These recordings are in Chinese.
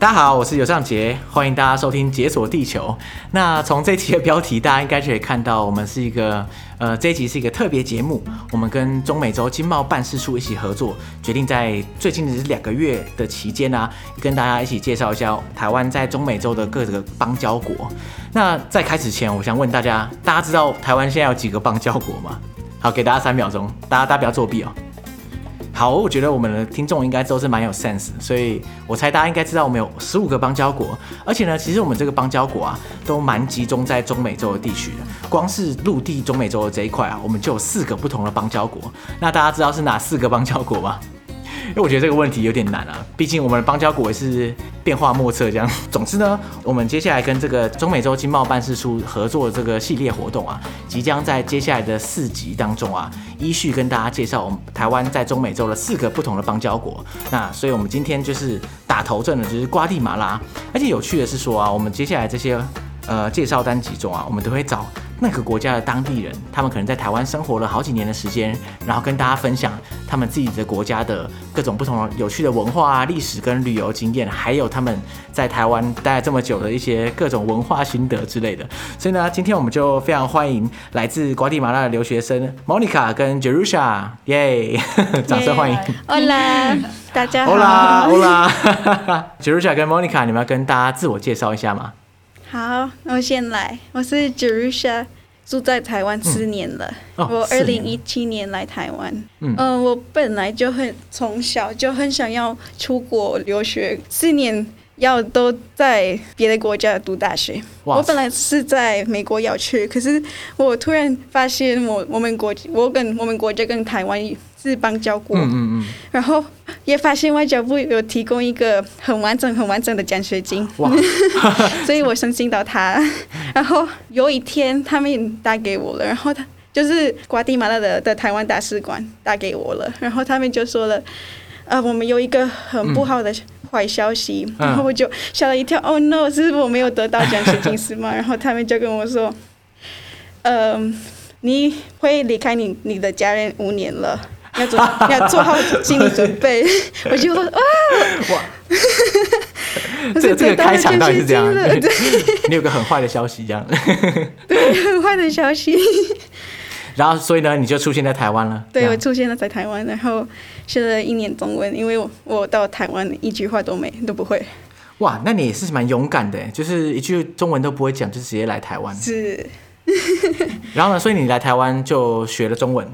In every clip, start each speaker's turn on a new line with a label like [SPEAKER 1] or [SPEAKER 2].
[SPEAKER 1] 大家好，我是尤尚杰，欢迎大家收听《解锁地球》。那从这期的标题，大家应该就可以看到，我们是一个呃，这一集是一个特别节目。我们跟中美洲经贸办事处一起合作，决定在最近的这两个月的期间呢、啊，跟大家一起介绍一下台湾在中美洲的各个邦交国。那在开始前，我想问大家，大家知道台湾现在有几个邦交国吗？好，给大家三秒钟，大家大家不要作弊哦。好，我觉得我们的听众应该都是蛮有 sense，所以我猜大家应该知道我们有十五个邦交国，而且呢，其实我们这个邦交国啊，都蛮集中在中美洲的地区的。光是陆地中美洲的这一块啊，我们就有四个不同的邦交国。那大家知道是哪四个邦交国吗？因为我觉得这个问题有点难啊，毕竟我们的邦交国也是变化莫测这样。总之呢，我们接下来跟这个中美洲经贸办事处合作的这个系列活动啊，即将在接下来的四集当中啊，依序跟大家介绍我们台湾在中美洲的四个不同的邦交国。那所以我们今天就是打头阵的，就是瓜地马拉。而且有趣的是说啊，我们接下来这些呃介绍单集中啊，我们都会找。那个国家的当地人，他们可能在台湾生活了好几年的时间，然后跟大家分享他们自己的国家的各种不同的有趣的文化啊、历史跟旅游经验，还有他们在台湾待了这么久的一些各种文化心得之类的。所以呢，今天我们就非常欢迎来自瓜地马拉的留学生 Monica 跟 Jerusha，耶，掌声欢迎。
[SPEAKER 2] Hola，大家好。
[SPEAKER 1] Hola，Hola，Jerusha 跟 Monica，你们要跟大家自我介绍一下吗？
[SPEAKER 2] 好，那我先来。我是 Jerusha，住在台湾四年了。嗯哦、我二零一七年来台湾。嗯、呃，我本来就很从小就很想要出国留学，四年要都在别的国家读大学。我本来是在美国要去，可是我突然发现我我们国我跟我们国家跟台湾。是邦交国，嗯嗯嗯，然后也发现外交部有提供一个很完整、很完整的奖学金，哇 所以我申请到他。然后有一天他们打给我了，然后他就是瓜地马拉的的台湾大使馆打给我了，然后他们就说了，呃，我们有一个很不好的坏消息，嗯、然后我就吓了一跳，oh、no，是我没有得到奖学金是吗？然后他们就跟我说，嗯、呃，你会离开你你的家人五年了。要做要做好心理准备，我就说啊哇，
[SPEAKER 1] 这个这个开场到底是这样？对，你有个很坏的消息，这样。
[SPEAKER 2] 对，很坏的消息。
[SPEAKER 1] 然后，所以呢，你就出现在台湾了。
[SPEAKER 2] 对，我出现了在台湾，然后学了一年中文，因为我我到台湾一句话都没都不会。
[SPEAKER 1] 哇，那你也是蛮勇敢的，就是一句中文都不会讲，就直接来台湾。
[SPEAKER 2] 是。
[SPEAKER 1] 然后呢，所以你来台湾就学了中文。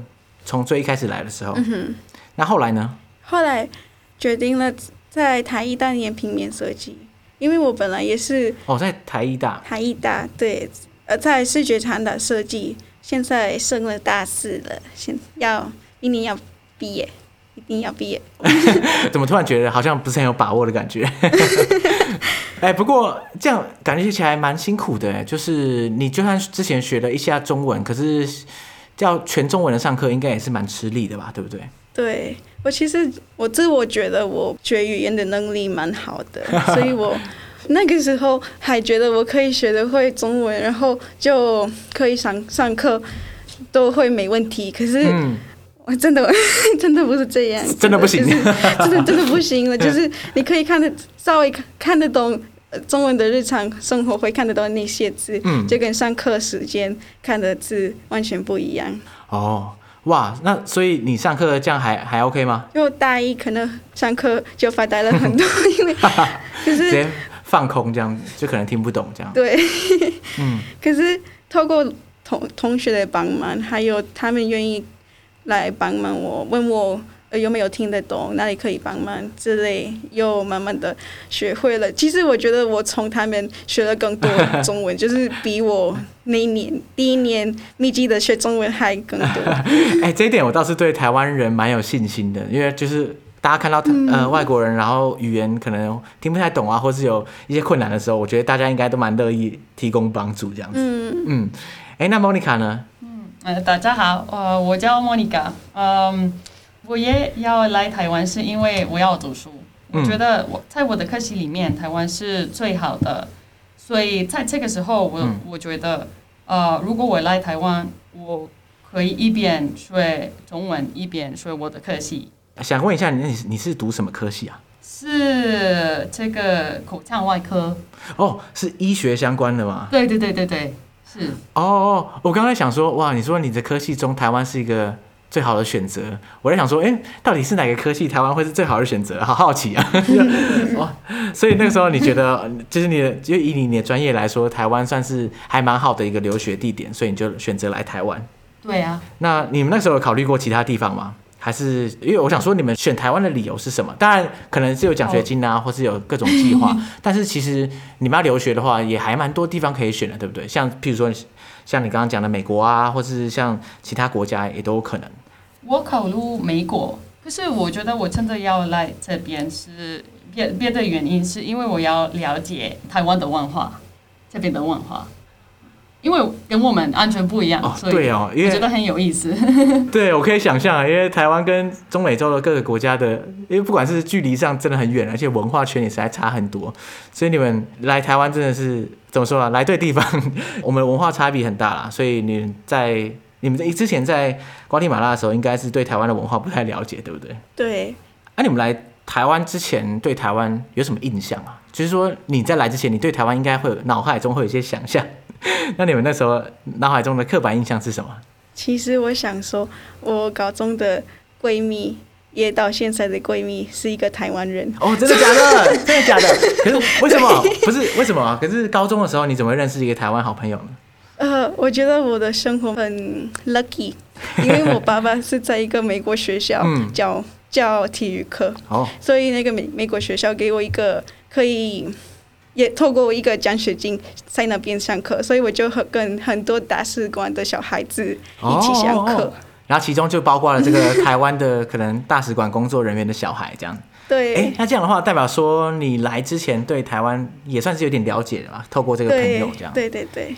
[SPEAKER 1] 从最一开始来的时候，嗯、哼那后来呢？
[SPEAKER 2] 后来决定了在台艺大念平面设计，因为我本来也是
[SPEAKER 1] 哦，在台艺大，
[SPEAKER 2] 台艺大对，呃，在视觉传达设计，现在升了大四了，现要明年要毕业，一定要毕业。
[SPEAKER 1] 怎么突然觉得好像不是很有把握的感觉？哎，不过这样感觉起来蛮辛苦的，就是你就算之前学了一下中文，可是。叫全中文的上课，应该也是蛮吃力的吧，对不对？
[SPEAKER 2] 对，我其实我自我觉得我学语言的能力蛮好的，所以我 那个时候还觉得我可以学得会中文，然后就可以上上课都会没问题。可是我真的、嗯、真的不是这样，
[SPEAKER 1] 真的不行，
[SPEAKER 2] 就是、真的真的不行了。就是你可以看得稍微看得懂。中文的日常生活会看得懂那些字，嗯，就跟上课时间看的字完全不一样。
[SPEAKER 1] 哦，哇，那所以你上课这样还还 OK 吗？
[SPEAKER 2] 因为大一可能上课就发呆了很多，因为就是
[SPEAKER 1] 放空这样子，就可能听不懂这样。
[SPEAKER 2] 对，嗯。可是透过同同学的帮忙，还有他们愿意来帮忙我，问我。呃，有没有听得懂？哪里可以帮忙之类，又慢慢的学会了。其实我觉得我从他们学了更多中文，就是比我那一年第一年密集的学中文还更多。
[SPEAKER 1] 哎、欸，这一点我倒是对台湾人蛮有信心的，因为就是大家看到呃外国人，然后语言可能听不太懂啊，或是有一些困难的时候，我觉得大家应该都蛮乐意提供帮助这样子。嗯嗯。哎、欸，那 Monica 呢？
[SPEAKER 3] 嗯，呃，大家好，呃，我叫 Monica，嗯。我也要来台湾，是因为我要读书。我觉得我在我的科系里面，台湾是最好的。所以在这个时候，我我觉得，呃，如果我来台湾，我可以一边学中文，一边学我的科系。
[SPEAKER 1] 想问一下，你你是读什么科系啊？
[SPEAKER 3] 是这个口腔外科。
[SPEAKER 1] 哦，是医学相关的吗？
[SPEAKER 3] 对对对对对，是。
[SPEAKER 1] 哦哦，我刚才想说，哇，你说你的科系中台湾是一个最好的选择，我在想说，哎、欸，到底是哪个科系台湾会是最好的选择？好好奇啊！哇，所以那个时候你觉得，就是你的，就以你你的专业来说，台湾算是还蛮好的一个留学地点，所以你就选择来台湾。
[SPEAKER 3] 对啊。那
[SPEAKER 1] 你们那时候有考虑过其他地方吗？还是因为我想说，你们选台湾的理由是什么？当然可能是有奖学金啊，或是有各种计划。但是其实你们要留学的话，也还蛮多地方可以选的，对不对？像譬如说，像你刚刚讲的美国啊，或是像其他国家也都有可能。
[SPEAKER 3] 我考虑美国，可是我觉得我真的要来这边是别别的原因，是因为我要了解台湾的文化，这边的文化。因为跟我们安全不一样，
[SPEAKER 1] 哦，对哦，因为我
[SPEAKER 3] 觉得很有意思。
[SPEAKER 1] 对，我可以想象，因为台湾跟中美洲的各个国家的，因为不管是距离上真的很远，而且文化圈也实在差很多，所以你们来台湾真的是怎么说啊？来对地方，我们文化差别很大啦。所以你在你们在之前在瓜地马拉的时候，应该是对台湾的文化不太了解，对不对？
[SPEAKER 2] 对。
[SPEAKER 1] 那、啊、你们来台湾之前对台湾有什么印象啊？就是说你在来之前，你对台湾应该会有脑海中会有一些想象。那你们那时候脑海中的刻板印象是什么？
[SPEAKER 2] 其实我想说，我高中的闺蜜，也到现在的闺蜜是一个台湾人。
[SPEAKER 1] 哦，真的假的？真的假的？可是为什么？不是为什么啊？可是高中的时候你怎么会认识一个台湾好朋友呢？
[SPEAKER 2] 呃，我觉得我的生活很 lucky，因为我爸爸是在一个美国学校教教体育课，哦，所以那个美美国学校给我一个可以。也透过一个奖学金在那边上课，所以我就和跟很多大使馆的小孩子一起上课。
[SPEAKER 1] 然后其中就包括了这个台湾的可能大使馆工作人员的小孩，这样。
[SPEAKER 2] 对。
[SPEAKER 1] 哎，那这样的话，代表说你来之前对台湾也算是有点了解了吧？透过这个朋友这样。
[SPEAKER 2] 对对对，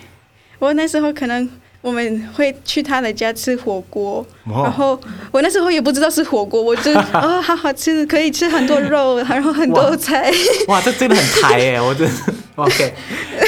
[SPEAKER 2] 我那时候可能。我们会去他的家吃火锅，然后我那时候也不知道是火锅，我就 啊、哦，好好吃，可以吃很多肉，然后很多菜。
[SPEAKER 1] 哇，哇，这真的很台耶！我真的 OK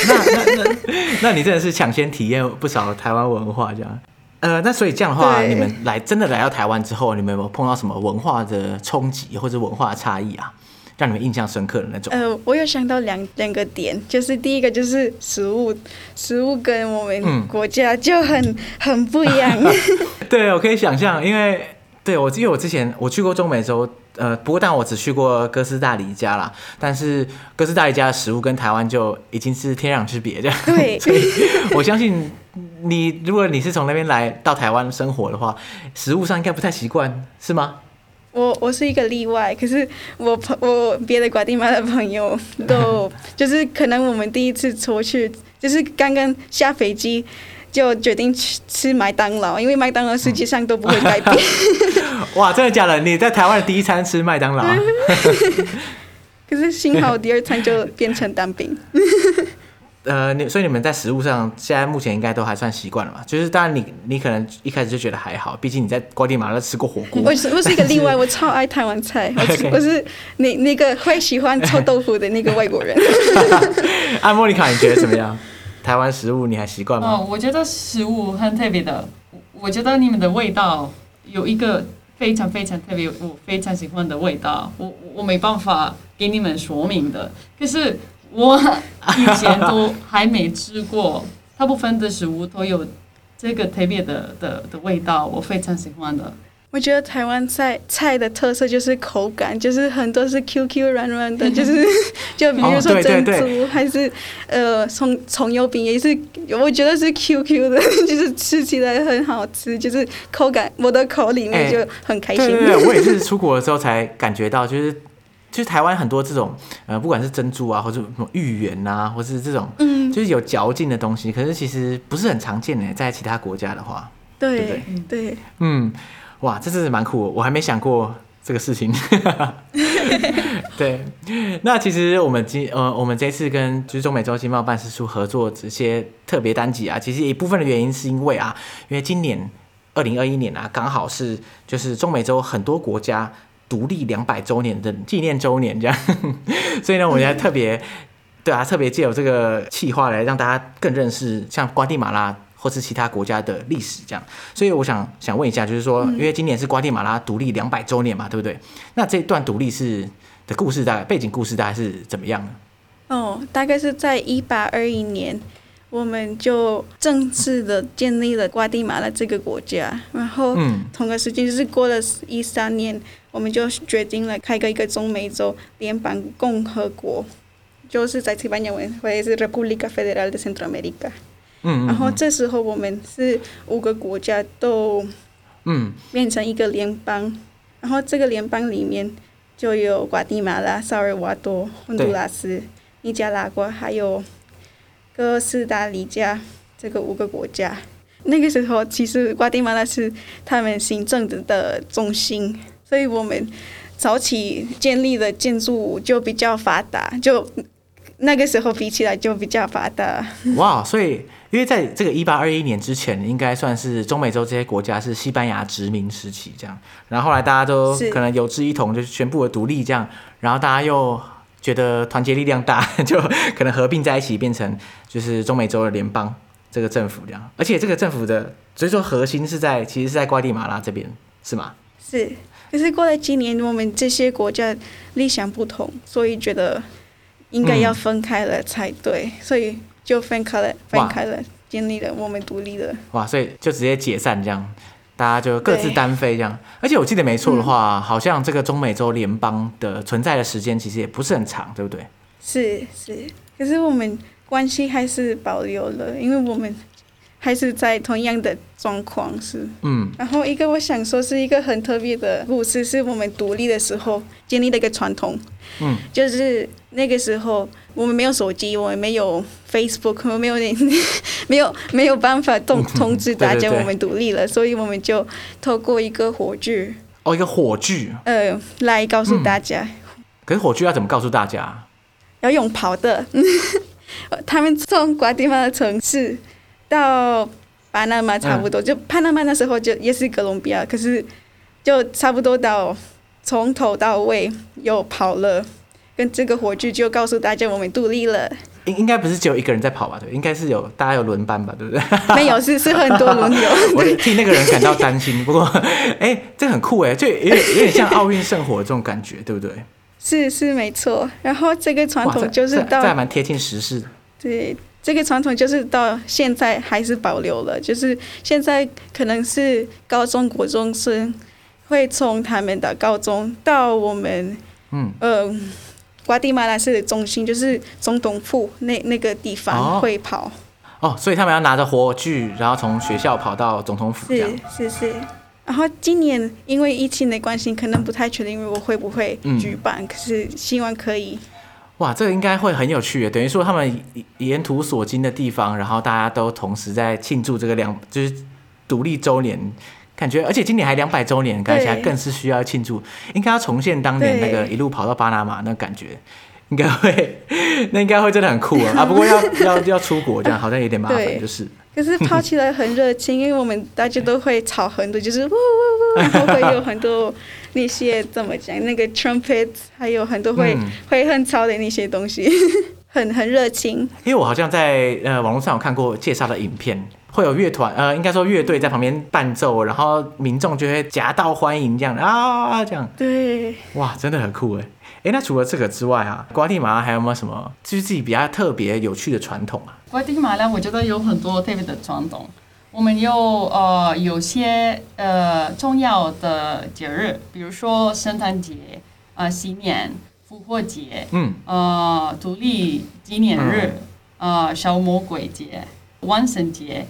[SPEAKER 1] 那。那那那，那你真的是抢先体验不少台湾文化这样。呃，那所以这样的话，你们来真的来到台湾之后，你们有没有碰到什么文化的冲击或者文化的差异啊？让你们印象深刻的那种。
[SPEAKER 2] 呃，我有想到两两个点，就是第一个就是食物，食物跟我们国家就很、嗯、很不一样。
[SPEAKER 1] 对，我可以想象，因为对我因为我之前我去过中美洲，呃，不过但我只去过哥斯大黎加啦，但是哥斯大黎加的食物跟台湾就已经是天壤之别这样。
[SPEAKER 2] 对，
[SPEAKER 1] 所以 我相信你，如果你是从那边来到台湾生活的话，食物上应该不太习惯，是吗？
[SPEAKER 2] 我我是一个例外，可是我朋我别的瓜地马拉的朋友 都就是可能我们第一次出去，就是刚刚下飞机就决定去吃麦当劳，因为麦当劳实际上都不会改变。
[SPEAKER 1] 哇，真的假的？你在台湾的第一餐吃麦当劳？
[SPEAKER 2] 可是幸好第二餐就变成蛋饼。
[SPEAKER 1] 呃，你所以你们在食物上现在目前应该都还算习惯了嘛？就是当然你你可能一开始就觉得还好，毕竟你在瓜地马拉吃过火锅。
[SPEAKER 2] 我是我是一个例外，我超爱台湾菜，我是我是那那个会喜欢臭豆腐的那个外国人。
[SPEAKER 1] 阿莫妮卡，你觉得怎么样？台湾食物你还习惯吗？
[SPEAKER 3] 哦，我觉得食物很特别的，我觉得你们的味道有一个非常非常特别，我非常喜欢的味道，我我没办法给你们说明的，可是。我以前都还没吃过，大部分的食物都有这个特别的的的味道，我非常喜欢的。
[SPEAKER 2] 我觉得台湾菜菜的特色就是口感，就是很多是 Q Q 软软的，就是 就比如说珍珠，哦、对对对还是呃葱葱油饼也是，我觉得是 Q Q 的，就是吃起来很好吃，就是口感我的口里面就很开心。欸、对，对，对，我也是出国的时候才感觉到，就是。就是台湾很多这种，呃，不管是珍珠啊，或者什么芋圆啊，或是这种，嗯，就是有嚼劲的东西，可是其实不是很常见的，在其他国家的话，对
[SPEAKER 1] 对对，
[SPEAKER 2] 对，
[SPEAKER 1] 嗯，哇，这真是蛮酷的，我还没想过这个事情。对，那其实我们今呃，我们这次跟就是中美洲经贸办事处合作这些特别单集啊，其实一部分的原因是因为啊，因为今年二零二一年啊，刚好是就是中美洲很多国家。独立两百周年的纪念周年，这样，所以呢，我们还特别，对啊，特别借由这个企划来让大家更认识像瓜地马拉或是其他国家的历史，这样。所以我想想问一下，就是说，因为今年是瓜地马拉独立两百周年嘛，对不对？那这段独立是的故事大概背景故事大概是怎么样呢？
[SPEAKER 2] 哦，大概是在一八二一年，我们就正式的建立了瓜地马拉这个国家。然后，同个时间就是过了一三年，我们就决定了开个一个中美洲联邦共和国，就是在西班牙文会是 República Federal de Centroamérica。嗯，然后这时候我们是五个国家都嗯变成一个联邦，然后这个联邦里面。就有瓜地马拉、萨尔瓦多、洪都拉斯、尼加拉瓜，还有哥斯达黎加这个五个国家。那个时候，其实瓜地马拉是他们行政的的中心，所以我们早期建立的建筑就比较发达，就那个时候比起来就比较发达。
[SPEAKER 1] 哇，所以。因为在这个一八二一年之前，应该算是中美洲这些国家是西班牙殖民时期这样，然后后来大家都可能有志一同，就宣布了独立这样，然后大家又觉得团结力量大，就可能合并在一起变成就是中美洲的联邦这个政府这样，而且这个政府的所以说核心是在其实是在瓜地马拉这边是吗？
[SPEAKER 2] 是，可是过了几年，我们这些国家立场不同，所以觉得应该要分开了才对，嗯、所以。就分开了，分开了，建立了，我们独立了。
[SPEAKER 1] 哇，所以就直接解散这样，大家就各自单飞这样。而且我记得没错的话，嗯，好像这个中美洲联邦的存在的时间其实也不是很长，对不对？
[SPEAKER 2] 是是，可是我们关系还是保留了，因为我们还是在同样的状况是。嗯。然后一个我想说是一个很特别的故事，是我们独立的时候建立的一个传统。嗯。就是那个时候。我们没有手机，我们没有 Facebook，我们没有那，没有没有办法通通知大家我们独立了，对对对，所以我们就透过一个火炬
[SPEAKER 1] 哦，一个火炬，
[SPEAKER 2] 呃，来告诉大家。
[SPEAKER 1] 嗯、可是火炬要怎么告诉大家？
[SPEAKER 2] 要用跑的，他们从瓜地马的城市到巴拿马差不多，嗯、就巴拿马那时候就也是哥伦比亚，可是就差不多到从头到尾又跑了。跟这个火炬就告诉大家我们独立了。
[SPEAKER 1] 应应该不是只有一个人在跑吧？对，应该是有大家有轮班吧？对不对？
[SPEAKER 2] 没有，是是很多轮流。
[SPEAKER 1] 我替那个人感到担心。不过，哎、欸，这很酷哎，就有点有点像奥运圣火这种感觉，对不对？
[SPEAKER 2] 是是没错。然后这个传统就是到，
[SPEAKER 1] 这还蛮贴近时事的。
[SPEAKER 2] 对，这个传统就是到现在还是保留了。就是现在可能是高中国中生会从他们的高中到我们，嗯呃。瓜地马拉市的中心就是总统府那那个地方会跑
[SPEAKER 1] 哦，哦，所以他们要拿着火炬，然后从学校跑到总统府这样。
[SPEAKER 2] 是是是，然后今年因为疫情的关系，可能不太确定我会不会举办，嗯，可是希望可以。
[SPEAKER 1] 哇，这个应该会很有趣，等于说他们沿途所经的地方，然后大家都同时在庆祝这个两就是独立周年。感觉，而且今年还两百周年，感觉起来更是需要庆祝。应该要重现当年那个一路跑到巴拿马那感觉，应该会，那应该会真的很酷啊！啊，不过要要要出国这样，好像有点麻烦，就是。
[SPEAKER 2] 可是跑起来很热情，因为我们大家都会吵很多，就是呜呜呜，然后会有很多那些怎么讲，那个 trumpet，还有很多会、嗯、会很吵的那些东西，很很热情。因
[SPEAKER 1] 为我好像在呃网络上有看过介绍的影片。会有乐团，呃，应该说乐队在旁边伴奏，然后民众就会夹道欢迎这样啊，这样。
[SPEAKER 2] 对。
[SPEAKER 1] 哇，真的很酷哎！哎，那除了这个之外啊，瓜地马拉还有没有什么就是自己比较特别有趣的传统啊？
[SPEAKER 3] 瓜地马拉我觉得有很多特别的传统。我们有呃有些呃重要的节日，比如说圣诞节、呃新年、复活节，嗯，呃独立纪念日，嗯、呃小魔鬼节、万圣节。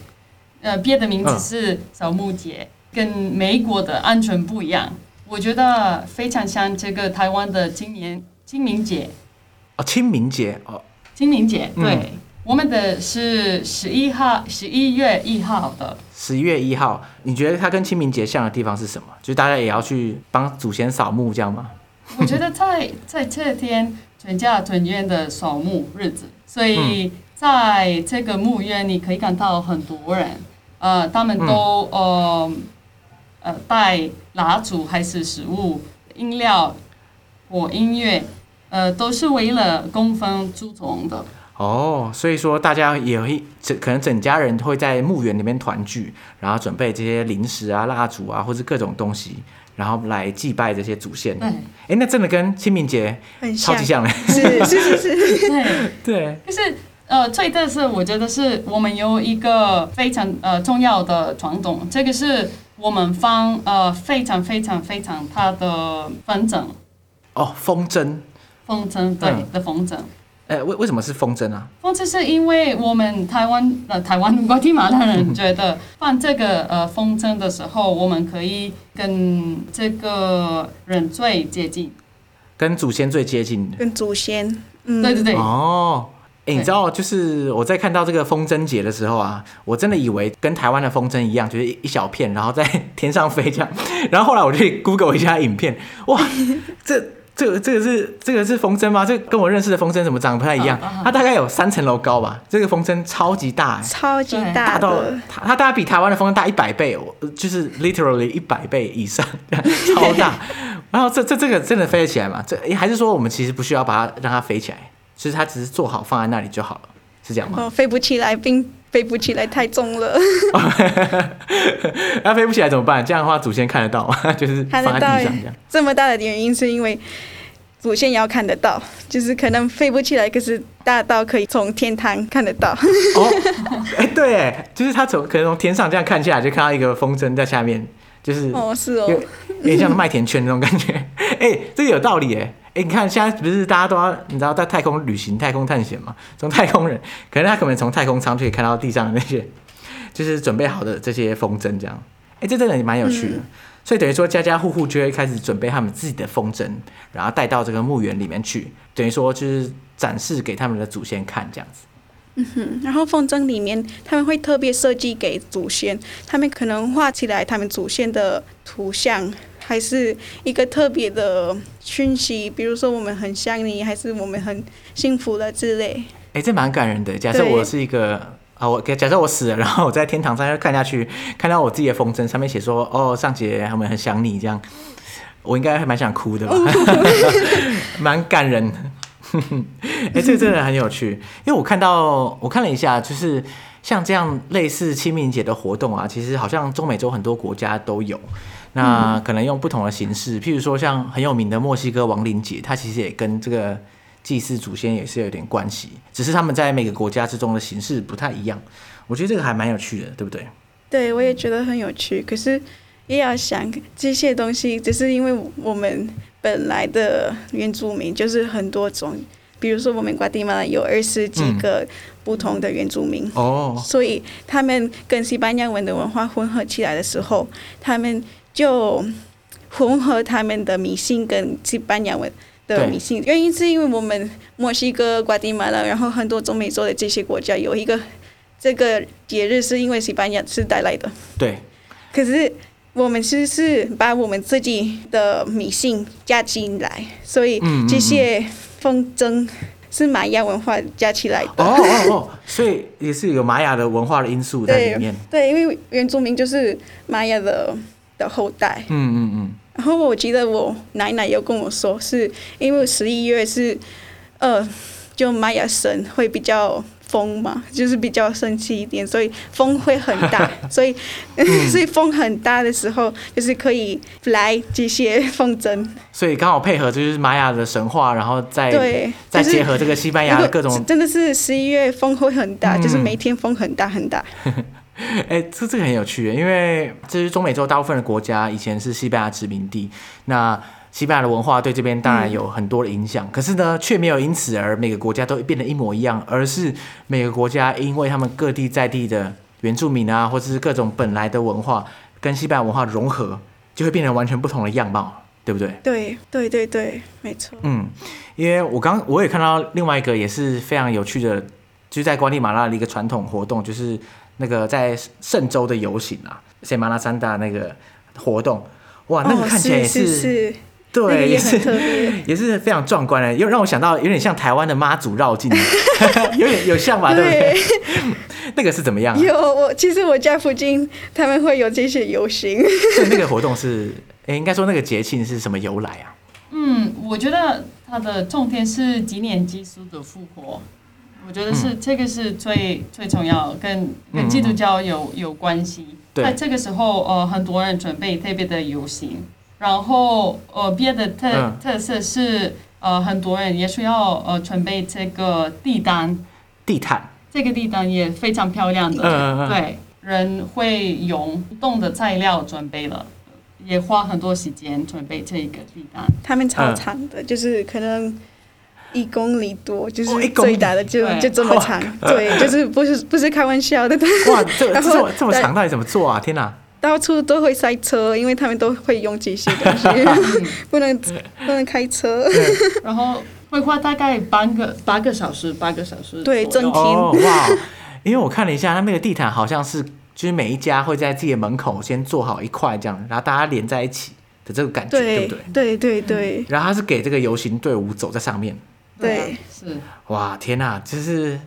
[SPEAKER 3] 呃，别的名字是扫墓节，嗯，跟美国的安全不一样。我觉得非常像这个台湾的今年清明节。
[SPEAKER 1] 哦，清明节哦，
[SPEAKER 3] 清明节，对，嗯，我们的是十一号，十一月一号的。
[SPEAKER 1] 十一月一号，你觉得它跟清明节像的地方是什么？就是大家也要去帮祖先扫墓，这样吗？
[SPEAKER 3] 我觉得在在这天全家团圆的扫墓日子，所以在这个墓园你可以看到很多人。呃，他们都、嗯、呃呃带蜡烛还是食物、饮料或音乐，呃，都是为了供奉祖宗的。
[SPEAKER 1] 哦，所以说大家也会整可能整家人会在墓园里面团聚，然后准备这些零食啊、蜡烛啊，或是各种东西，然后来祭拜这些祖先。
[SPEAKER 3] 对，
[SPEAKER 1] 哎，那真的跟清明节超级像嘞。
[SPEAKER 2] 是是是是，
[SPEAKER 3] 对
[SPEAKER 1] 对。
[SPEAKER 3] 就是呃，最特色我觉得是我们有一个非常呃重要的传统，这个是我们方呃非常非常非常它的风筝。
[SPEAKER 1] 哦，风筝。
[SPEAKER 3] 风筝对、嗯、的风筝。
[SPEAKER 1] 呃，为为什么是风筝啊？
[SPEAKER 3] 风筝是因为我们台湾呃台湾瓜地马拉人觉得 放这个呃风筝的时候，我们可以跟这个人最接近，
[SPEAKER 1] 跟祖先最接近，
[SPEAKER 2] 跟祖先，嗯，
[SPEAKER 3] 对对对。
[SPEAKER 1] 哦，哎，你知道，就是我在看到这个风筝节的时候啊，我真的以为跟台湾的风筝一样，就是一小片，然后在天上飞这样。然后后来我去 Google 一下影片，哇，这。这个这个是这个是风筝吗？这个跟我认识的风筝怎么长得不太一样？它大概有三层楼高吧。这个风筝超级大，
[SPEAKER 2] 超级大，
[SPEAKER 1] 大到它它大概比台湾的风筝大一百倍，就是 literally 一百倍以上，超大。然后这这这个真的飞得起来吗？这还是说我们其实不需要把它让它飞起来，其实它只是做好放在那里就好了，是这样吗？
[SPEAKER 2] 哦，飞不起来，并飞不起来太重了。
[SPEAKER 1] 那飞不起来怎么办？这样的话祖先看得到吗？就是放在地上这样。
[SPEAKER 2] 这么大的原因是因为。祖先也要看得到，就是可能飞不起来，可是大到可以从天堂看得到。
[SPEAKER 1] 哦，哎，对，哎，就是他从可能从天上这样看下来，就看到一个风筝在下面，就是
[SPEAKER 2] 哦，是哦，
[SPEAKER 1] 有点像麦田圈那种感觉。哎，这个有道理，哎，哎，你看现在不是大家都要你知道在太空旅行、太空探险嘛？从太空人，可能他可能从太空舱就可以看到地上的那些，就是准备好的这些风筝这样。哎，这真的也蛮有趣的。嗯所以等于说，家家户户就会开始准备他们自己的风筝，然后带到这个墓园里面去，等于说就是展示给他们的祖先看这样子。
[SPEAKER 2] 嗯哼，然后风筝里面他们会特别设计给祖先，他们可能画起来他们祖先的图像，还是一个特别的讯息，比如说我们很想你，还是我们很幸福了之类。
[SPEAKER 1] 哎，这蛮感人的。假设我是一个。啊，我假设我死了，然后我在天堂上看下去，看到我自己的风筝上面写说：“哦，上节他们很想你。”这样，我应该还蛮想哭的吧？蛮感人的。哎、欸，这个真的很有趣，因为我看到我看了一下，就是像这样类似清明节的活动啊，其实好像中美洲很多国家都有。那可能用不同的形式，譬如说像很有名的墨西哥亡灵节，它其实也跟这个。祭祀祖先也是有点关系，只是他们在每个国家之中的形式不太一样。我觉得这个还蛮有趣的，对不对？
[SPEAKER 2] 对，我也觉得很有趣。可是也要想这些东西，只是因为我们本来的原住民就是很多种，比如说我们瓜地马拉有二十几个不同的原住民哦，嗯、所以他们跟西班牙文的文化混合起来的时候，他们就混合他们的迷信跟西班牙文。的迷信原因是因为我们墨西哥、瓜地马拉，然后很多中美洲的这些国家有一个这个节日，是因为西班牙是带来的。
[SPEAKER 1] 对。
[SPEAKER 2] 可是我们其实是把我们自己的迷信加进来，所以这些风筝是玛雅文化加起来的。
[SPEAKER 1] 哦哦哦，所以也是有玛雅的文化的因素在里面。
[SPEAKER 2] 对，对，因为原住民就是玛雅的的后代。嗯嗯嗯。然后我记得我奶奶有跟我说，是因为十一月是，呃，就玛雅神会比较疯嘛，就是比较生气一点，所以风会很大，所以、嗯、所以风很大的时候，就是可以来这些风筝。
[SPEAKER 1] 所以刚好配合就是玛雅的神话，然后再对，再结合这个西班牙的各种，
[SPEAKER 2] 真的是十一月风会很大，嗯、就是每天风很大很大。
[SPEAKER 1] 哎，这这个很有趣，因为这是中美洲大部分的国家以前是西班牙殖民地，那西班牙的文化对这边当然有很多的影响，嗯、可是呢，却没有因此而每个国家都变得一模一样，而是每个国家因为他们各地在地的原住民啊，或者是各种本来的文化跟西班牙文化融合，就会变成完全不同的样貌，对不对？
[SPEAKER 2] 对对对对，没错。
[SPEAKER 1] 嗯，因为我刚我也看到另外一个也是非常有趣的，就是在瓜地马拉的一个传统活动，就是。那个在圣州的游行啊，Semana Santa 那个活动，哇，那个看起来也是对，也是 也是非常壮观的，又让我想到有点像台湾的妈祖绕境，有点有像吧，对不对？那个是怎么样、啊？
[SPEAKER 2] 有我，其实我家附近他们会有这些游行。
[SPEAKER 1] 所以那个活动是，哎，应该说那个节庆是什么由来啊？
[SPEAKER 3] 嗯，我觉得它的重点是纪念基督的复活。我觉得是、嗯、这个是最最重要，跟跟基督教有有关系。在这个时候，呃，很多人准备特别的游行，然后呃别的特、嗯、特色是呃很多人也需要呃准备这个地毯。
[SPEAKER 1] 地毯。
[SPEAKER 3] 这个地毯也非常漂亮的，对，人会用不同的材料准备了，也花很多时间准备这个地毯。
[SPEAKER 2] 他们超长的，嗯、就是可能一公里多，就是最大的就、哦、就这么长，对，就是不是不是开玩笑的。
[SPEAKER 1] 哇，这 这么这么长，到底怎么做啊？天哪！
[SPEAKER 2] 到处都会塞车，因为他们都会用这些东西，不能不能开车，
[SPEAKER 3] 然后。会花大概半个八个小时，八个小时。
[SPEAKER 2] 对，整天。
[SPEAKER 1] 哦，哇！因为我看了一下，他那个地毯好像是，就是每一家会在自己的门口先做好一块这样，然后大家连在一起的这个感觉，对，对不对？
[SPEAKER 2] 对对对。
[SPEAKER 1] 然后他是给这个游行队伍走在上面。
[SPEAKER 2] 对，
[SPEAKER 3] 是。
[SPEAKER 1] 哇，天哪！就是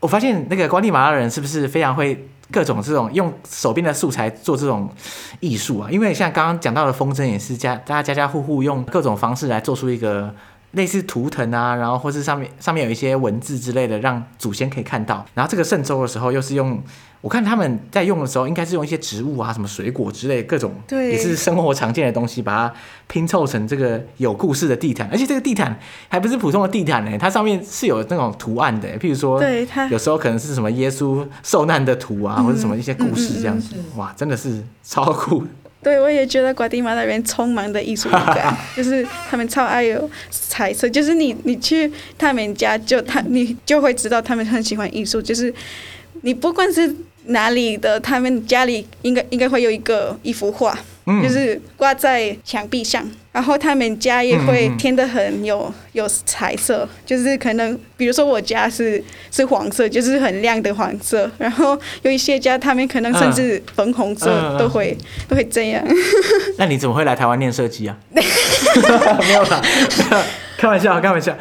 [SPEAKER 1] 我发现那个瓜地马拉人是不是非常会各种这种用手边的素材做这种艺术啊？因为像刚刚讲到的风筝也是家大家家家户户用各种方式来做出一个。类似图腾啊，然后或是上面上面有一些文字之类的，让祖先可以看到。然后这个圣周的时候，又是用我看他们在用的时候，应该是用一些植物啊，什么水果之类各种，对，也是生活常见的东西，把它拼凑成这个有故事的地毯。而且这个地毯还不是普通的地毯呢，它上面是有那种图案的，譬如说，对，它有时候可能是什么耶稣受难的图啊，或者什么一些故事这样子。哇，真的是超酷。
[SPEAKER 2] 对，我也觉得瓜地马那边充满的艺术感，就是他们超爱有彩色，就是你你去他们家就他你就会知道他们很喜欢艺术，就是你不管是哪里的，他们家里应该应该会有一个一幅画。就是挂在墙壁上，然后他们家也会添得很有有彩色，就是可能比如说我家是是黄色，就是很亮的黄色，然后有一些家他们可能甚至粉红色都会都会这样。
[SPEAKER 1] 那你怎么会来台湾念设计啊？没有啦，开玩笑，开玩笑。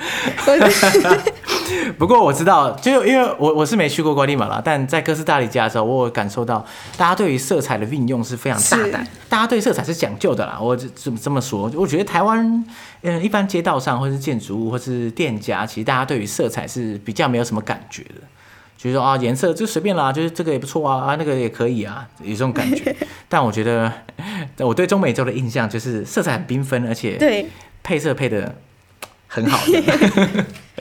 [SPEAKER 1] 不过我知道，就因为我我是没去过瓜地马拉，但在哥斯达黎加的时候，我有感受到大家对于色彩的运用是非常大胆，大家对色彩是讲究的啦。我这么这么说，我觉得台湾嗯，一般街道上或是建筑物或是店家，其实大家对于色彩是比较没有什么感觉的，就是说啊颜色就随便啦，就是这个也不错啊，啊那个也可以啊，有这种感觉。但我觉得我对中美洲的印象就是色彩很缤纷，而且对配色配的很好的。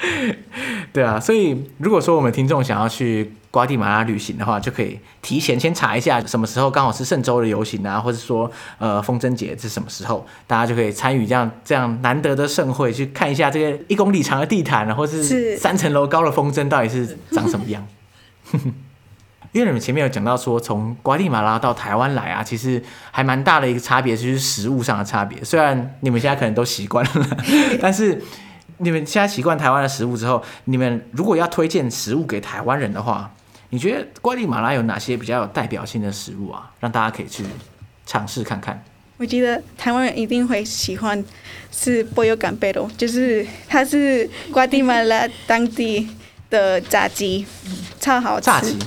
[SPEAKER 1] 对啊，所以如果说我们听众想要去瓜地马拉旅行的话，就可以提前先查一下什么时候刚好是圣周的游行啊，或者说呃风筝节是什么时候，大家就可以参与这样这样难得的盛会，去看一下这个一公里长的地毯，或是三层楼高的风筝到底是长什么样。因为你们前面有讲到说，从瓜地马拉到台湾来啊，其实还蛮大的一个差别，就是食物上的差别。虽然你们现在可能都习惯了，但是。你们现在习惯台湾的食物之后，你们如果要推荐食物给台湾人的话，你觉得瓜地马拉有哪些比较有代表性的食物啊？让大家可以去尝试看看。
[SPEAKER 2] 我觉得台湾人一定会喜欢是 pollo campero，就是它是瓜地马拉当地的炸鸡，超好吃。
[SPEAKER 1] 炸鸡？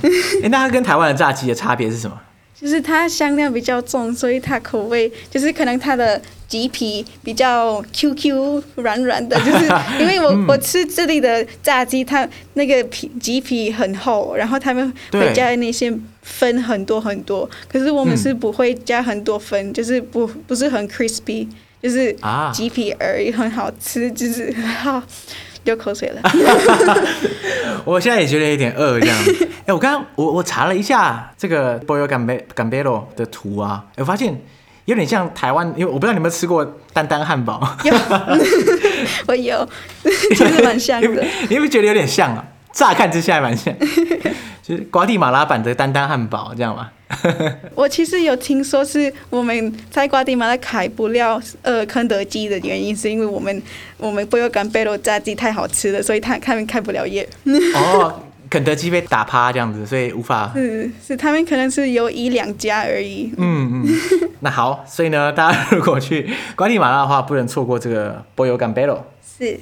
[SPEAKER 1] 哎，那它跟台湾的炸鸡的差别是什么？
[SPEAKER 2] 就是它香料比较重，所以它口味就是可能它的。鸡皮比较 Q Q 软软的，就是因为我、嗯、我吃这里的炸鸡，它那个皮鸡皮很厚，然后他们会加那些分很多很多，可是我们是不会加很多分，嗯、就是不不是很 crispy，就是鸡皮而已，很好吃，就是好流口水了。
[SPEAKER 1] 我现在也觉得有点饿这样。哎、欸，我刚刚我我查了一下这个 Boyo Gambero 的图啊，我发现。有点像台湾，因为我不知道你有没有吃过丹丹汉堡。
[SPEAKER 2] 有，我有，其实蛮像的。
[SPEAKER 1] 你有没有觉得有点像啊？乍看之下还蛮像，就是瓜地马拉版的丹丹汉堡，这样吗？
[SPEAKER 2] 我其实有听说是我们在瓜地马拉开不了呃肯德基的原因，是因为我们我们 pollo campero 炸鸡太好吃了，所以他他们开不了业。
[SPEAKER 1] 哦。肯德基被打趴这样子，所以无法。
[SPEAKER 2] 是是，他们可能是有一两家而已。
[SPEAKER 1] 嗯嗯。那好，所以呢，大家如果去瓜地马拉的话，不能错过这个 pollo campero。
[SPEAKER 2] 是。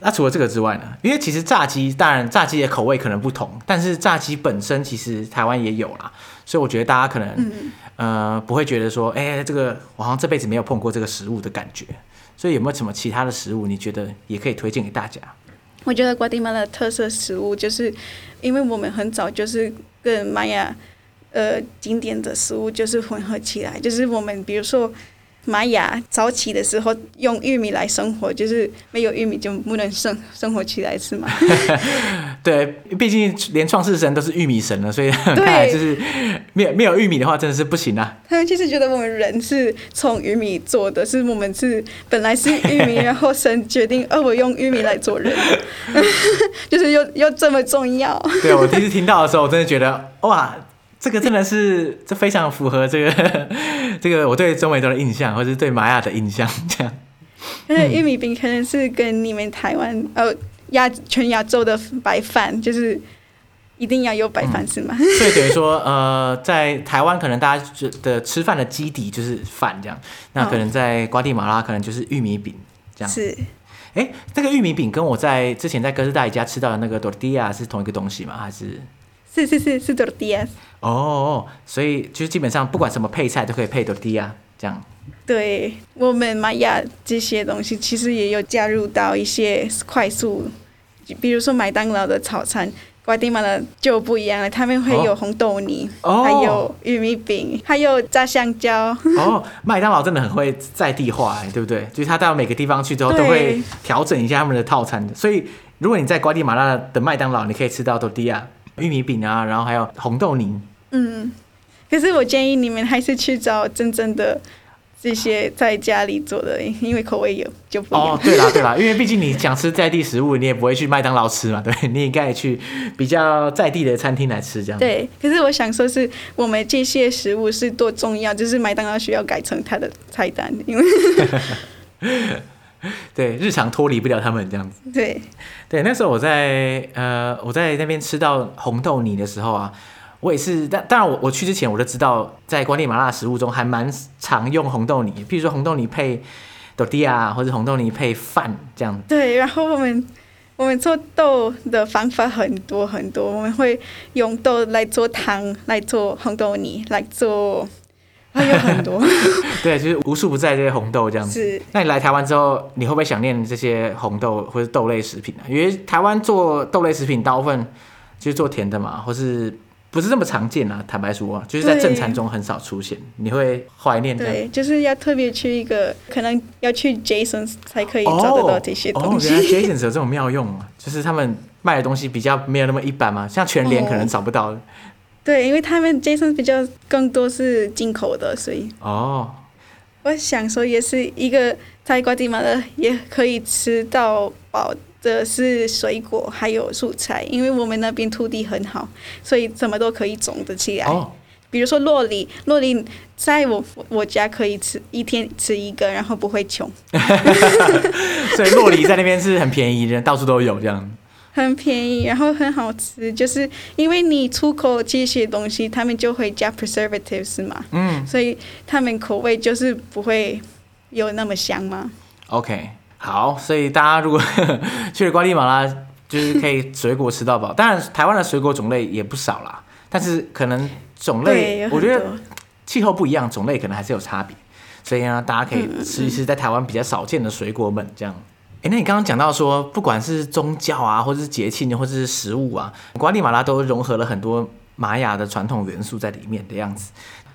[SPEAKER 1] 那除了这个之外呢？因为其实炸鸡，当然炸鸡的口味可能不同，但是炸鸡本身其实台湾也有啦。所以我觉得大家可能、嗯、呃不会觉得说，哎、欸，这个我好像这辈子没有碰过这个食物的感觉。所以有没有什么其他的食物，你觉得也可以推荐给大家？
[SPEAKER 2] 我觉得瓜地马拉的特色食物就是，因为我们很早就是跟玛雅呃经典的食物就是混合起来，就是我们比如说玛雅早起的时候用玉米来生活，就是没有玉米就不能生生活起来，是吗？
[SPEAKER 1] 对，毕竟连创世神都是玉米神了，所以 看来就是没有没有玉米的话，真的是不行啊。
[SPEAKER 2] 他们其实觉得我们人是从玉米做的，是我们是本来是玉米，然后神决定哦，我用玉米来做人，就是又又这么重要。
[SPEAKER 1] 对，我第一次听到的时候，我真的觉得哇。这个真的是，这非常符合这个 这个我对中美洲的印象，或者是对玛雅的印象，这样。
[SPEAKER 2] 那，玉米饼可能是跟你们台湾呃亚全亚洲的白饭，就是一定要有白饭，嗯、是吗？
[SPEAKER 1] 所以等于说，呃，在台湾可能大家的吃饭的基底就是饭这样，那可能在瓜地马拉可能就是玉米饼这样。
[SPEAKER 2] 是。
[SPEAKER 1] 哎，这个玉米饼跟我在之前在哥斯达黎加吃到的那个 tortilla 是同一个东西吗？还是？
[SPEAKER 2] 是是是是 tortillas
[SPEAKER 1] 哦，所以就是基本上不管什么配菜都可以配 tortilla 这样。
[SPEAKER 2] 对，我们玛雅这些东西其实也有加入到一些快速，比如说麦当劳的早餐，瓜地马拉就不一样了，他们会有红豆泥，哦、还有玉米饼，还有炸香蕉。
[SPEAKER 1] 哦，麦当劳真的很会在地化，对不对？就是他到每个地方去之后都会调整一下他们的套餐，所以如果你在瓜地马拉的麦当劳，你可以吃到 tortilla。玉米饼啊，然后还有红豆泥。
[SPEAKER 2] 嗯，可是我建议你们还是去找真正的这些在家里做的，因为口味有就不一样。
[SPEAKER 1] 哦，对啦对啦，因为毕竟你想吃在地食物，你也不会去麦当劳吃嘛，对，你应该去比较在地的餐厅来吃这样。
[SPEAKER 2] 对，可是我想说是我们这些食物是多重要，就是麦当劳需要改成它的菜单，因为。
[SPEAKER 1] 对，日常脱离不了他们这样子。
[SPEAKER 2] 对，
[SPEAKER 1] 对，那时候我在呃，我在那边吃到红豆泥的时候啊，我也是，但当然我我去之前我就知道，在关地麻辣食物中还蛮常用红豆泥，譬如说红豆泥配 tortilla 或者红豆泥配饭这样。
[SPEAKER 2] 对，然后我们我们做豆的方法很多很多，我们会用豆来做汤，来做红豆泥，来做。还有很多，
[SPEAKER 1] 对，就是无处不在这些红豆这样子。
[SPEAKER 2] 是，
[SPEAKER 1] 那你来台湾之后，你会不会想念这些红豆或者豆类食品啊？因为台湾做豆类食品大部分就是做甜的嘛，或是不是这么常见啊？坦白说，就是在正餐中很少出现。你会怀念？
[SPEAKER 2] 对，就是要特别去一个，可能要去 Jasons 才可以找得到这些东西。
[SPEAKER 1] 哦，哦，原来 Jasons 有这种妙用啊，就是他们卖的东西比较没有那么一般嘛，像全联可能找不到。哦
[SPEAKER 2] 对，因为他们 Jason 比较更多是进口的，所以哦，我想说也是一个在瓜地马的也可以吃到饱的是水果还有蔬菜，因为我们那边土地很好，所以什么都可以种得起来。哦，比如说洛梨，洛梨在我我家可以吃一天吃一个，然后不会穷。
[SPEAKER 1] 所以洛梨在那边是很便宜的，到处都有这样。
[SPEAKER 2] 很便宜，然后很好吃，就是因为你出口这些东西，他们就会加 preservatives 嘛，嗯，所以他们口味就是不会有那么香嘛。
[SPEAKER 1] OK，好，所以大家如果去了瓜地马拉，就是可以水果吃到饱。当然，台湾的水果种类也不少啦，但是可能种类，我觉得气候不一样，种类可能还是有差别。所以呢，大家可以吃一吃在台湾比较少见的水果们，这样。哎，那你刚刚讲到说，不管是宗教啊，或者是节庆，或者是食物啊，瓜地马拉都融合了很多玛雅的传统元素在里面的样子。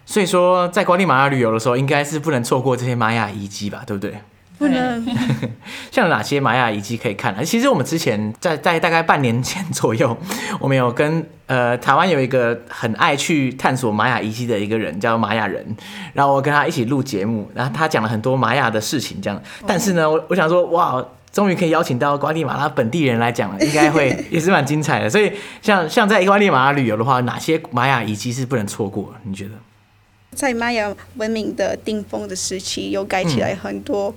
[SPEAKER 1] 所以说，在瓜地马拉旅游的时候，应该是不能错过这些玛雅遗迹吧，对不对？
[SPEAKER 2] 不能。
[SPEAKER 1] 像哪些玛雅遗迹可以看呢？其实我们之前在在大概半年前左右，我们有跟呃台湾有一个很爱去探索玛雅遗迹的一个人，叫玛雅人，然后我跟他一起录节目，然后他讲了很多玛雅的事情，这样。但是呢，我我想说，哇，终于可以邀请到瓜地马拉本地人来讲了，应该会 也是蛮精彩的。所以像像在瓜地马拉旅游的话，哪些玛雅遗迹是不能错过？你觉得？
[SPEAKER 2] 在玛雅文明的顶峰的时期，有盖起来很多、嗯。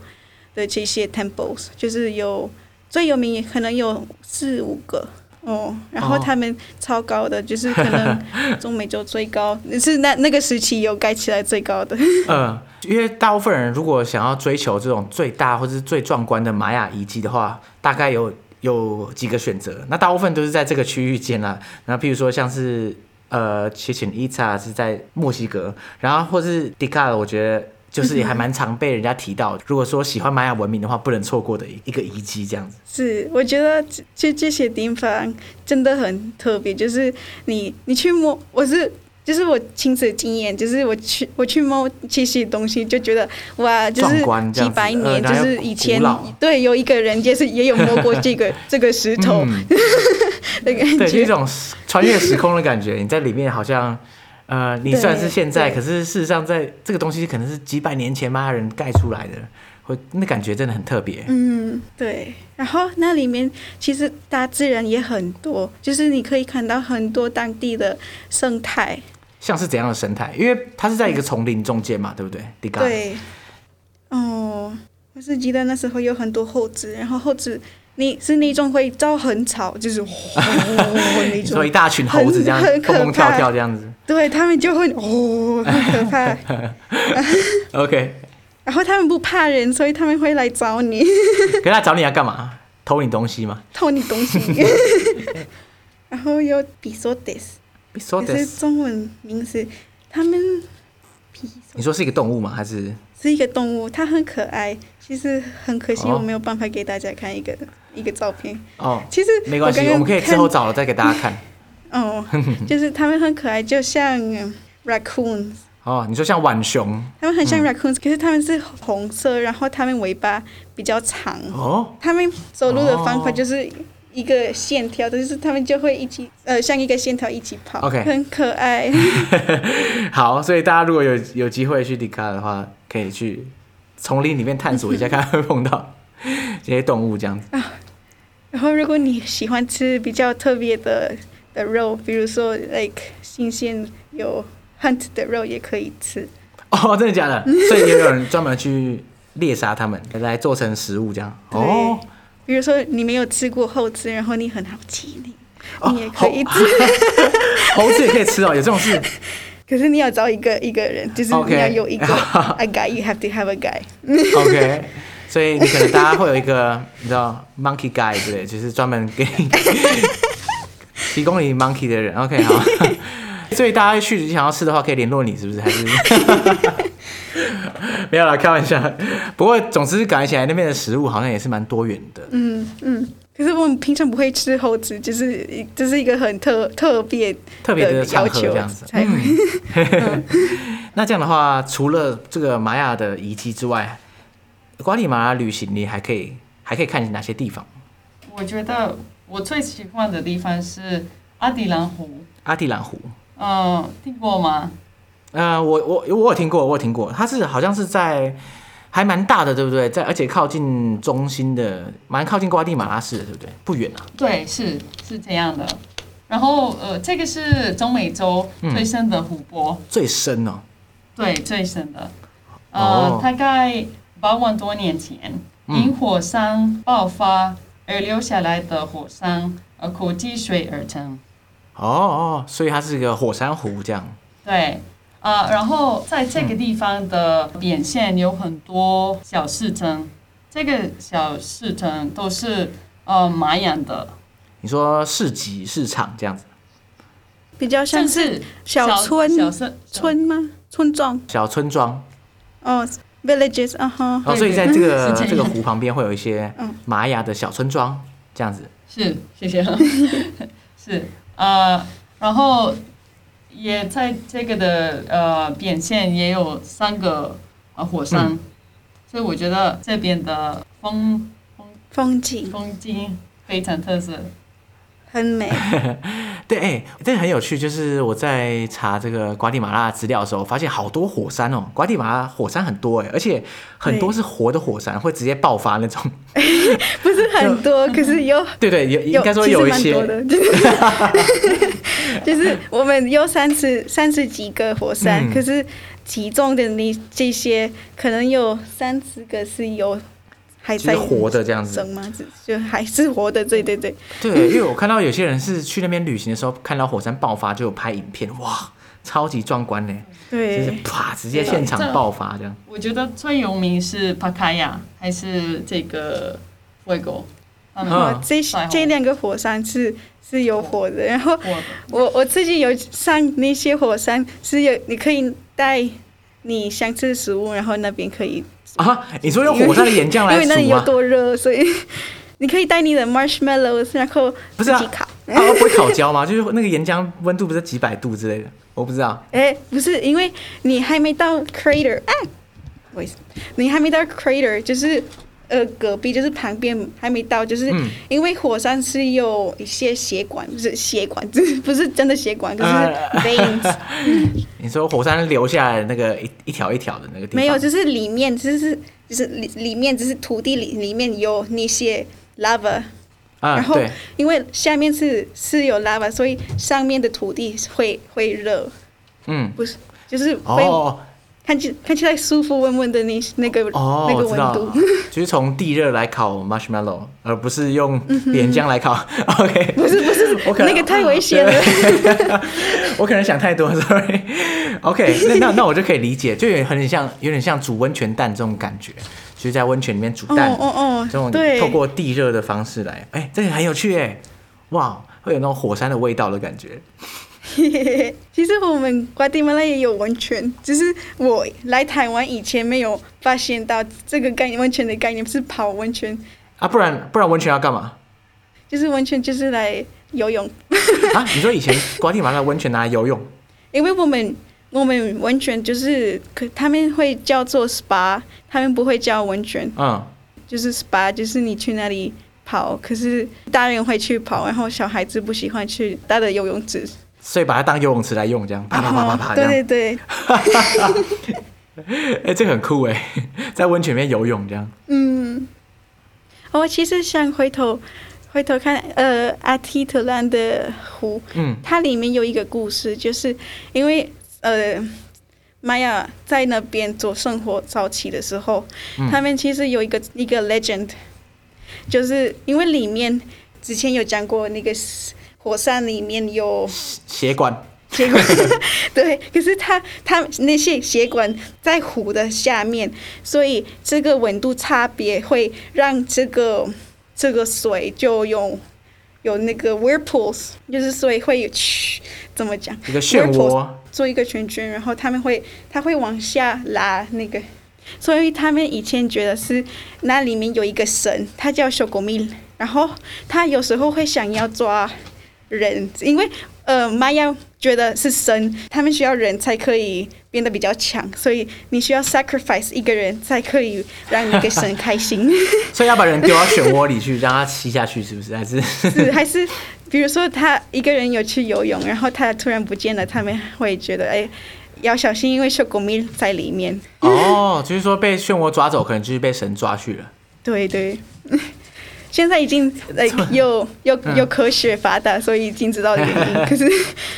[SPEAKER 2] 的这些 temples 就是有最有名，可能有四五个哦，然后他们超高的，就是可能中美洲最高，是那那个时期有盖起来最高的。
[SPEAKER 1] 嗯，因为大部分人如果想要追求这种最大或者是最壮观的玛雅遗迹的话，大概有有几个选择。那大部分都是在这个区域间啦。那譬如说像是呃，Chichen Itza 是在墨西哥，然后或是 Tikal，我觉得。就是也还蛮常被人家提到，如果说喜欢玛雅文明的话，不能错过的一个遗迹这样子。
[SPEAKER 2] 是，我觉得这这些地方真的很特别。就是你你去摸，我是就是我亲自经验，就是我去我去摸这些东西，就觉得哇，就是几百年，就是以前对有一个人就是也有摸过这个 这个石头，嗯、的感觉，
[SPEAKER 1] 对，一种穿越时空的感觉。你在里面好像呃，你算是现在，可是事实上在这个东西可能是几百年前玛雅人盖出来的，会那感觉真的很特别。
[SPEAKER 2] 嗯，对。然后那里面其实大自然也很多，就是你可以看到很多当地的生态。
[SPEAKER 1] 像是怎样的生态？因为它是在一个丛林中间嘛，对不对？
[SPEAKER 2] 对。哦，我是记得那时候有很多猴子，然后猴子你是那种会招很吵，就是 哦那种，
[SPEAKER 1] 所以一大群猴子这样蹦蹦跳跳这样子。
[SPEAKER 2] 对，他们就会哦，很可怕。
[SPEAKER 1] OK。
[SPEAKER 2] 然后他们不怕人，所以他们会来找你。
[SPEAKER 1] 可是他找你要干嘛？偷你东西吗？
[SPEAKER 2] 偷你东西。然后有比索德斯。可是中文名字，他们，
[SPEAKER 1] 你说是一个动物吗？还是
[SPEAKER 2] 是一个动物？它很可爱。其实很可惜，我没有办法给大家看一个、哦、一个照片。哦，其实
[SPEAKER 1] 没关系，我们可以之后找了再给大家看。
[SPEAKER 2] 哦，就是它们很可爱，就像 raccoons。
[SPEAKER 1] 哦，你说像浣熊？
[SPEAKER 2] 它们很像 raccoons，、嗯、可是它们是红色，然后它们尾巴比较长。哦，它们走路的方法就是。一个线条，就是它们就会一起，呃，像一个线条一起跑，OK，很可爱。
[SPEAKER 1] 好，所以大家如果有有机会去迪卡的话，可以去丛林里面探索一下，看会碰到 这些动物这样子。啊，
[SPEAKER 2] 然后如果你喜欢吃比较特别的的肉，比如说 like 新鲜有 hunt 的肉也可以吃。
[SPEAKER 1] 哦，真的假的？所以也有人专门去猎杀它们，来做成食物这样。哦。
[SPEAKER 2] 比如说你没有吃过猴子，然后你很好奇，你你也可以吃。
[SPEAKER 1] 猴子也可以吃哦，有这种事。
[SPEAKER 2] 可是你要找一个一个人，就是你要有一个 a guy，you have to have a guy。
[SPEAKER 1] OK，所以你可能大家会有一个你知道 monkey guy 对？就是专门给你 提供你 monkey 的人。OK，好。所以大家去想要吃的话，可以联络你，是不是？还是？没有啦，开玩笑。不过，总之感觉起来那边的食物好像也是蛮多元的。
[SPEAKER 2] 嗯嗯。可是我们平常不会吃猴子，就是这、就是一个很特特别
[SPEAKER 1] 特别的要求这样子。嗯、那这样的话，除了这个玛雅的遗迹之外，瓜地马拉旅行你还可以还可以看哪些地方？
[SPEAKER 3] 我觉得我最喜欢的地方是阿迪兰湖。
[SPEAKER 1] 阿迪兰湖。
[SPEAKER 3] 嗯，听过吗？
[SPEAKER 1] 呃，我我我有听过，我有听过，它是好像是在还蛮大的，对不对？在而且靠近中心的，蛮靠近瓜地马拉市的，对不对？不远啊。
[SPEAKER 3] 对，是是这样的。然后呃，这个是中美洲最深的湖泊。嗯、
[SPEAKER 1] 最深哦。
[SPEAKER 3] 对，最深的。呃，哦、大概八万多年前，因火山爆发而留下来的火山而口积水而成。
[SPEAKER 1] 哦哦，所以它是一个火山湖这样。
[SPEAKER 3] 对。啊、呃，然后在这个地方的边线有很多小市镇，这个小市镇都是呃玛雅的。
[SPEAKER 1] 你说市集市场这样子，
[SPEAKER 2] 比较像是小村
[SPEAKER 3] 小村
[SPEAKER 2] 村吗？村庄
[SPEAKER 1] 小村庄。
[SPEAKER 2] 哦，villages 啊哈。
[SPEAKER 1] 哦，所以在这个这，这个湖 旁边会有一些玛雅的小村庄这样子。
[SPEAKER 3] 是，谢谢。是呃，然后。也在这个的呃边线也有三个呃火山，嗯、所以我觉得这边的风风
[SPEAKER 2] 风景
[SPEAKER 3] 风景非常特色，
[SPEAKER 2] 很美。
[SPEAKER 1] 对，哎，这个很有趣，就是我在查这个瓜地马拉资料的时候，发现好多火山哦，瓜地马拉火山很多哎，而且很多是活的火山，对会直接爆发那种。
[SPEAKER 2] 不是很多，可是有。
[SPEAKER 1] 对对，有应该说有一些。
[SPEAKER 2] 就是我们有三十三十几个火山，嗯、可是其中的那这些可能有三十个是有还在
[SPEAKER 1] 活的这样子
[SPEAKER 2] 生吗？就还是活的，对对对。
[SPEAKER 1] 对，因为我看到有些人是去那边旅行的时候，看到火山爆发就有拍影片，哇，超级壮观呢。对，就是啪，直接现场爆发这样。
[SPEAKER 3] 我觉得最有名是帕卡亚，还是这个 Fuego。
[SPEAKER 2] 哦，这这两个火山是是有火的，然后我我自己有上那些火山是有，你可以带你想吃的食物，然后那边可以
[SPEAKER 1] 啊，你说用火山的岩浆来
[SPEAKER 2] 因为那里有多热，所以 你可以带你的 marshmallows，然后
[SPEAKER 1] 不是啊，它不会烤焦吗？就是那个岩浆温度不是几百度之类的？我不知道。
[SPEAKER 2] 哎、欸，不是，因为你还没到 crater 啊，不好意思，你还没到 crater，就是。呃，隔壁就是旁边还没到，就是因为火山是有一些血管，不是血管，不 是不是真的血管，就是 veins。
[SPEAKER 1] 你说火山留下来的那个一一条一条的那个地方？
[SPEAKER 2] 没有，就是里面，就是就是里里面，就是土地里里面有那些 lava，
[SPEAKER 1] 啊，
[SPEAKER 2] 然后因为下面是是有 lava，所以上面的土地会会热。嗯，不是，就是会。哦看起看起来舒服温温的那那个、
[SPEAKER 1] 哦、
[SPEAKER 2] 那个温度，
[SPEAKER 1] 就是从地热来烤 marshmallow，而不是用岩浆来烤。嗯、OK，
[SPEAKER 2] 不是不是，我可能那个太危险了。
[SPEAKER 1] 我可能想太多，sorry。OK，那那那我就可以理解，就有很像有点像煮温泉蛋这种感觉，就是在温泉里面煮蛋，哦哦哦，这种透过地热的方式来，哎、欸，这个很有趣哎，哇，会有那种火山的味道的感觉。
[SPEAKER 2] 其实我们瓜地马拉也有温泉，只是我来台湾以前没有发现到这个概念，温泉的概念是泡温泉
[SPEAKER 1] 啊，不然不然温泉要干嘛？
[SPEAKER 2] 就是温泉就是来游泳
[SPEAKER 1] 啊？你说以前瓜地马拉温泉拿来游泳？
[SPEAKER 2] 因为我们我们温泉就是可他们会叫做 SPA，他们不会叫温泉，嗯，就是 SPA，就是你去那里跑，可是大人会去跑，然后小孩子不喜欢去大的游泳池。
[SPEAKER 1] 所以把它当游泳池来用，这样啪啪啪啪啪这样。
[SPEAKER 2] 对对对。
[SPEAKER 1] 哎、欸，这个很酷哎，在温泉里面游泳这样。
[SPEAKER 2] 嗯。我其实想回头回头看，呃，阿提特兰的湖，嗯，它里面有一个故事，就是因为呃，玛雅在那边做生活早期的时候，嗯、他们其实有一个一个 legend，就是因为里面之前有讲过那个。火山里面有
[SPEAKER 1] 血管，
[SPEAKER 2] 血管 对，可是它它那些血管在湖的下面，所以这个温度差别会让这个这个水就有有那个 whirlpools，就是所以会有嘘，怎么讲？
[SPEAKER 1] 一个漩涡，
[SPEAKER 2] 做一个圈圈，然后他们会它会往下拉那个，所以他们以前觉得是那里面有一个神，他叫小狗米，然后他有时候会想要抓。人，因为呃，玛雅觉得是神，他们需要人才可以变得比较强，所以你需要 sacrifice 一个人才可以让你给神开心。
[SPEAKER 1] 所以要把人丢到漩涡里去，让他吸下去，是不是？还是
[SPEAKER 2] 是还是，比如说他一个人有去游泳，然后他突然不见了，他们会觉得哎，要小心，因为小狗咪在里面。
[SPEAKER 1] 哦，就是说被漩涡抓走，可能就是被神抓去了。
[SPEAKER 2] 对对。现在已经呃 有有有科学发达，所以已经知道原因。可是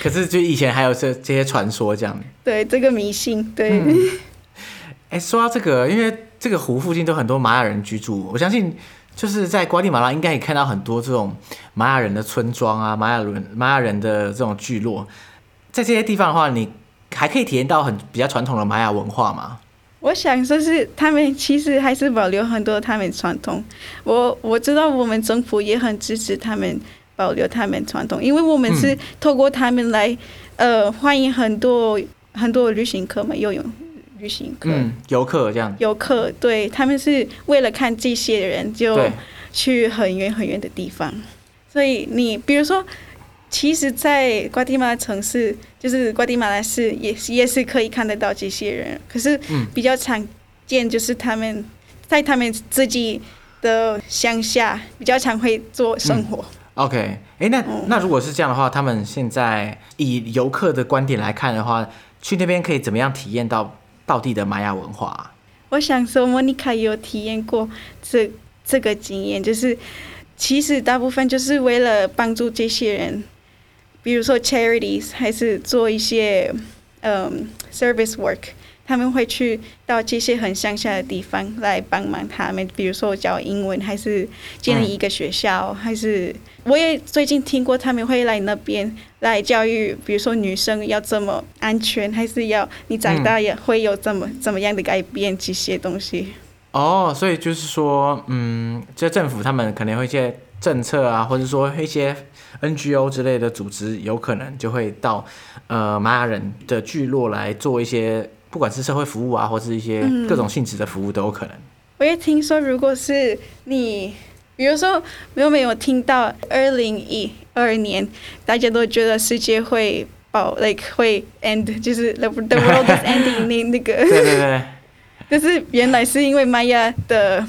[SPEAKER 1] 可是就以前还有这这些传说这样。
[SPEAKER 2] 对，这个迷信，对。
[SPEAKER 1] 哎、嗯，说到这个，因为这个湖附近都很多玛雅人居住，我相信就是在瓜地马拉应该也看到很多这种玛雅人的村庄啊，玛雅人玛雅人的这种聚落。在这些地方的话，你还可以体验到很比较传统的玛雅文化吗？
[SPEAKER 2] 我想说是他们其实还是保留很多他们传统。我我知道我们政府也很支持他们保留他们传统，因为我们是透过他们来、嗯、呃欢迎很多很多旅行客嘛，游泳旅行客、
[SPEAKER 1] 嗯，游客这样。
[SPEAKER 2] 游客对他们是为了看这些人就去很远很远的地方，所以你比如说。其实，在瓜地马拉城市，就是瓜地马拉市，也也是可以看得到这些人。可是，比较常见就是他们在他们自己的乡下比较常会做生活。
[SPEAKER 1] 嗯、OK，哎、欸，那那如果是这样的话，他们现在以游客的观点来看的话，去那边可以怎么样体验到道地的玛雅文化、啊？
[SPEAKER 2] 我想说，莫妮卡有体验过这这个经验，就是其实大部分就是为了帮助这些人。比如说 charities，还是做一些嗯 service work，他们会去到这些很乡下的地方来帮忙他们。比如说教英文，还是建立一个学校，还是我也最近听过他们会来那边来教育，比如说女生要怎么安全，还是要你长大也会有怎么怎么样的改变这些东西。
[SPEAKER 1] 哦，所以就是说，嗯，这政府他们可能会一些政策啊，或者说一些。NGO 之类的组织有可能就会到呃玛雅人的聚落来做一些，不管是社会服务啊，或是一些各种性质的服务都有可能。
[SPEAKER 2] 我也听说，如果是你比如说，没有没有听到二零一二年，大家都觉得世界会爆，like 会 end，就是 the the world is ending 那那个。
[SPEAKER 1] 对对对。
[SPEAKER 2] 但是原来是因为玛雅的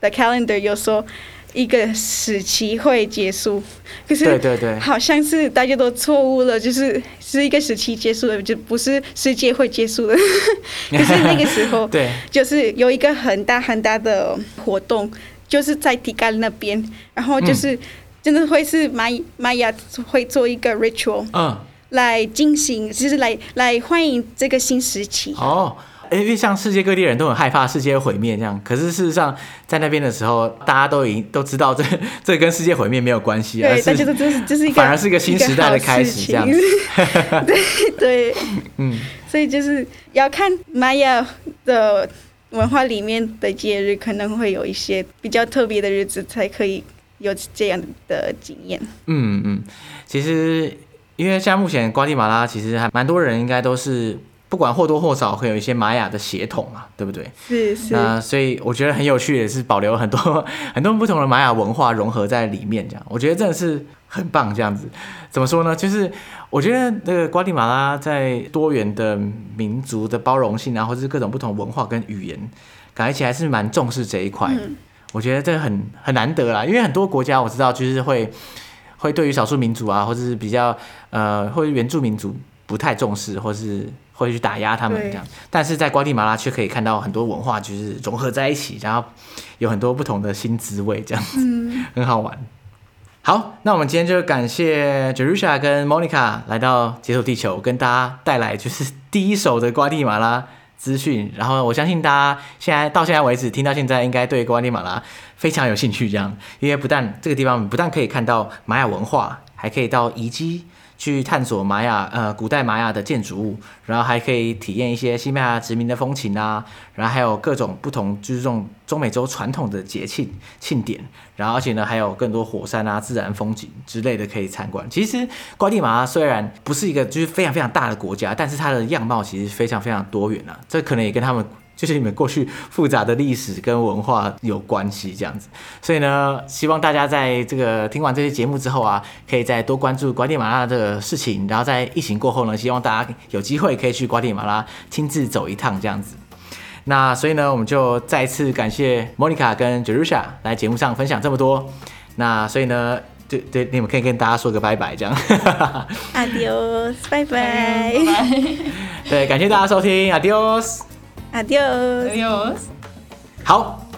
[SPEAKER 2] 的 calendar 有说一个时期会结束，可是对对对，好像是大家都错误了，就是是一个时期结束了，就不是世界会结束了。可是那个时候，对，就是有一个很大很大的活动。就是在提干那边，然后就是真的会是玛玛雅会做一个 ritual，嗯，来进行，就是来来欢迎这个新时期。
[SPEAKER 1] 哦，因为像世界各地人都很害怕世界毁灭这样，可是事实上在那边的时候，大家都已经都知道这这跟世界毁灭没有关系，
[SPEAKER 2] 对，但就是这是这是一个
[SPEAKER 1] 反而是一个新时代的开始这样子。
[SPEAKER 2] 对对，嗯，所以就是要看玛雅的。文化里面的节日可能会有一些比较特别的日子，才可以有这样的经验。
[SPEAKER 1] 嗯嗯，其实因为像目前瓜地马拉，其实还蛮多人应该都是不管或多或少会有一些玛雅的血统嘛，对不对？
[SPEAKER 2] 是是。
[SPEAKER 1] 那所以我觉得很有趣的是保留很多 很多不同的玛雅文化融合在里面，这样我觉得真的是很棒。这样子怎么说呢？就是。我觉得那个瓜地马拉在多元的民族的包容性啊，或者是各种不同文化跟语言，感觉起来是蛮重视这一块。嗯、我觉得这很很难得啦，因为很多国家我知道就是会会对于少数民族啊，或者是比较呃或者原住民族不太重视，或是会去打压他们这样。但是在瓜地马拉却可以看到很多文化就是融合在一起，然后有很多不同的新滋味，这样子、嗯、很好玩。好，那我们今天就感谢 Jerusha 跟 Monica 来到解锁地球，跟大家带来就是第一手的瓜地马拉资讯。然后我相信大家现在到现在为止听到现在，应该对瓜地马拉非常有兴趣。这样，因为不但这个地方不但可以看到玛雅文化，还可以到遗迹。去探索玛雅呃古代玛雅的建筑物，然后还可以体验一些西班牙殖民的风情啊，然后还有各种不同就是这种中美洲传统的节庆庆典，然后而且呢还有更多火山啊自然风景之类的可以参观。其实瓜地马拉虽然不是一个就是非常非常大的国家，但是它的样貌其实非常非常多元啊，这可能也跟他们。就是你们过去复杂的历史跟文化有关系，这样子，所以呢，希望大家在这个听完这些节目之后啊，可以再多关注瓜地马拉的事情，然后在疫情过后呢，希望大家有机会可以去瓜地马拉亲自走一趟，这样子。那所以呢，我们就再次感谢 Monica 跟 Jerusha 来节目上分享这么多。那所以呢，对对，你们可以跟大家说个拜拜，这样。
[SPEAKER 2] Adios，拜拜。
[SPEAKER 1] 对，感谢大家收听，Adios。
[SPEAKER 2] Adiós.
[SPEAKER 3] Adiós.
[SPEAKER 1] 好。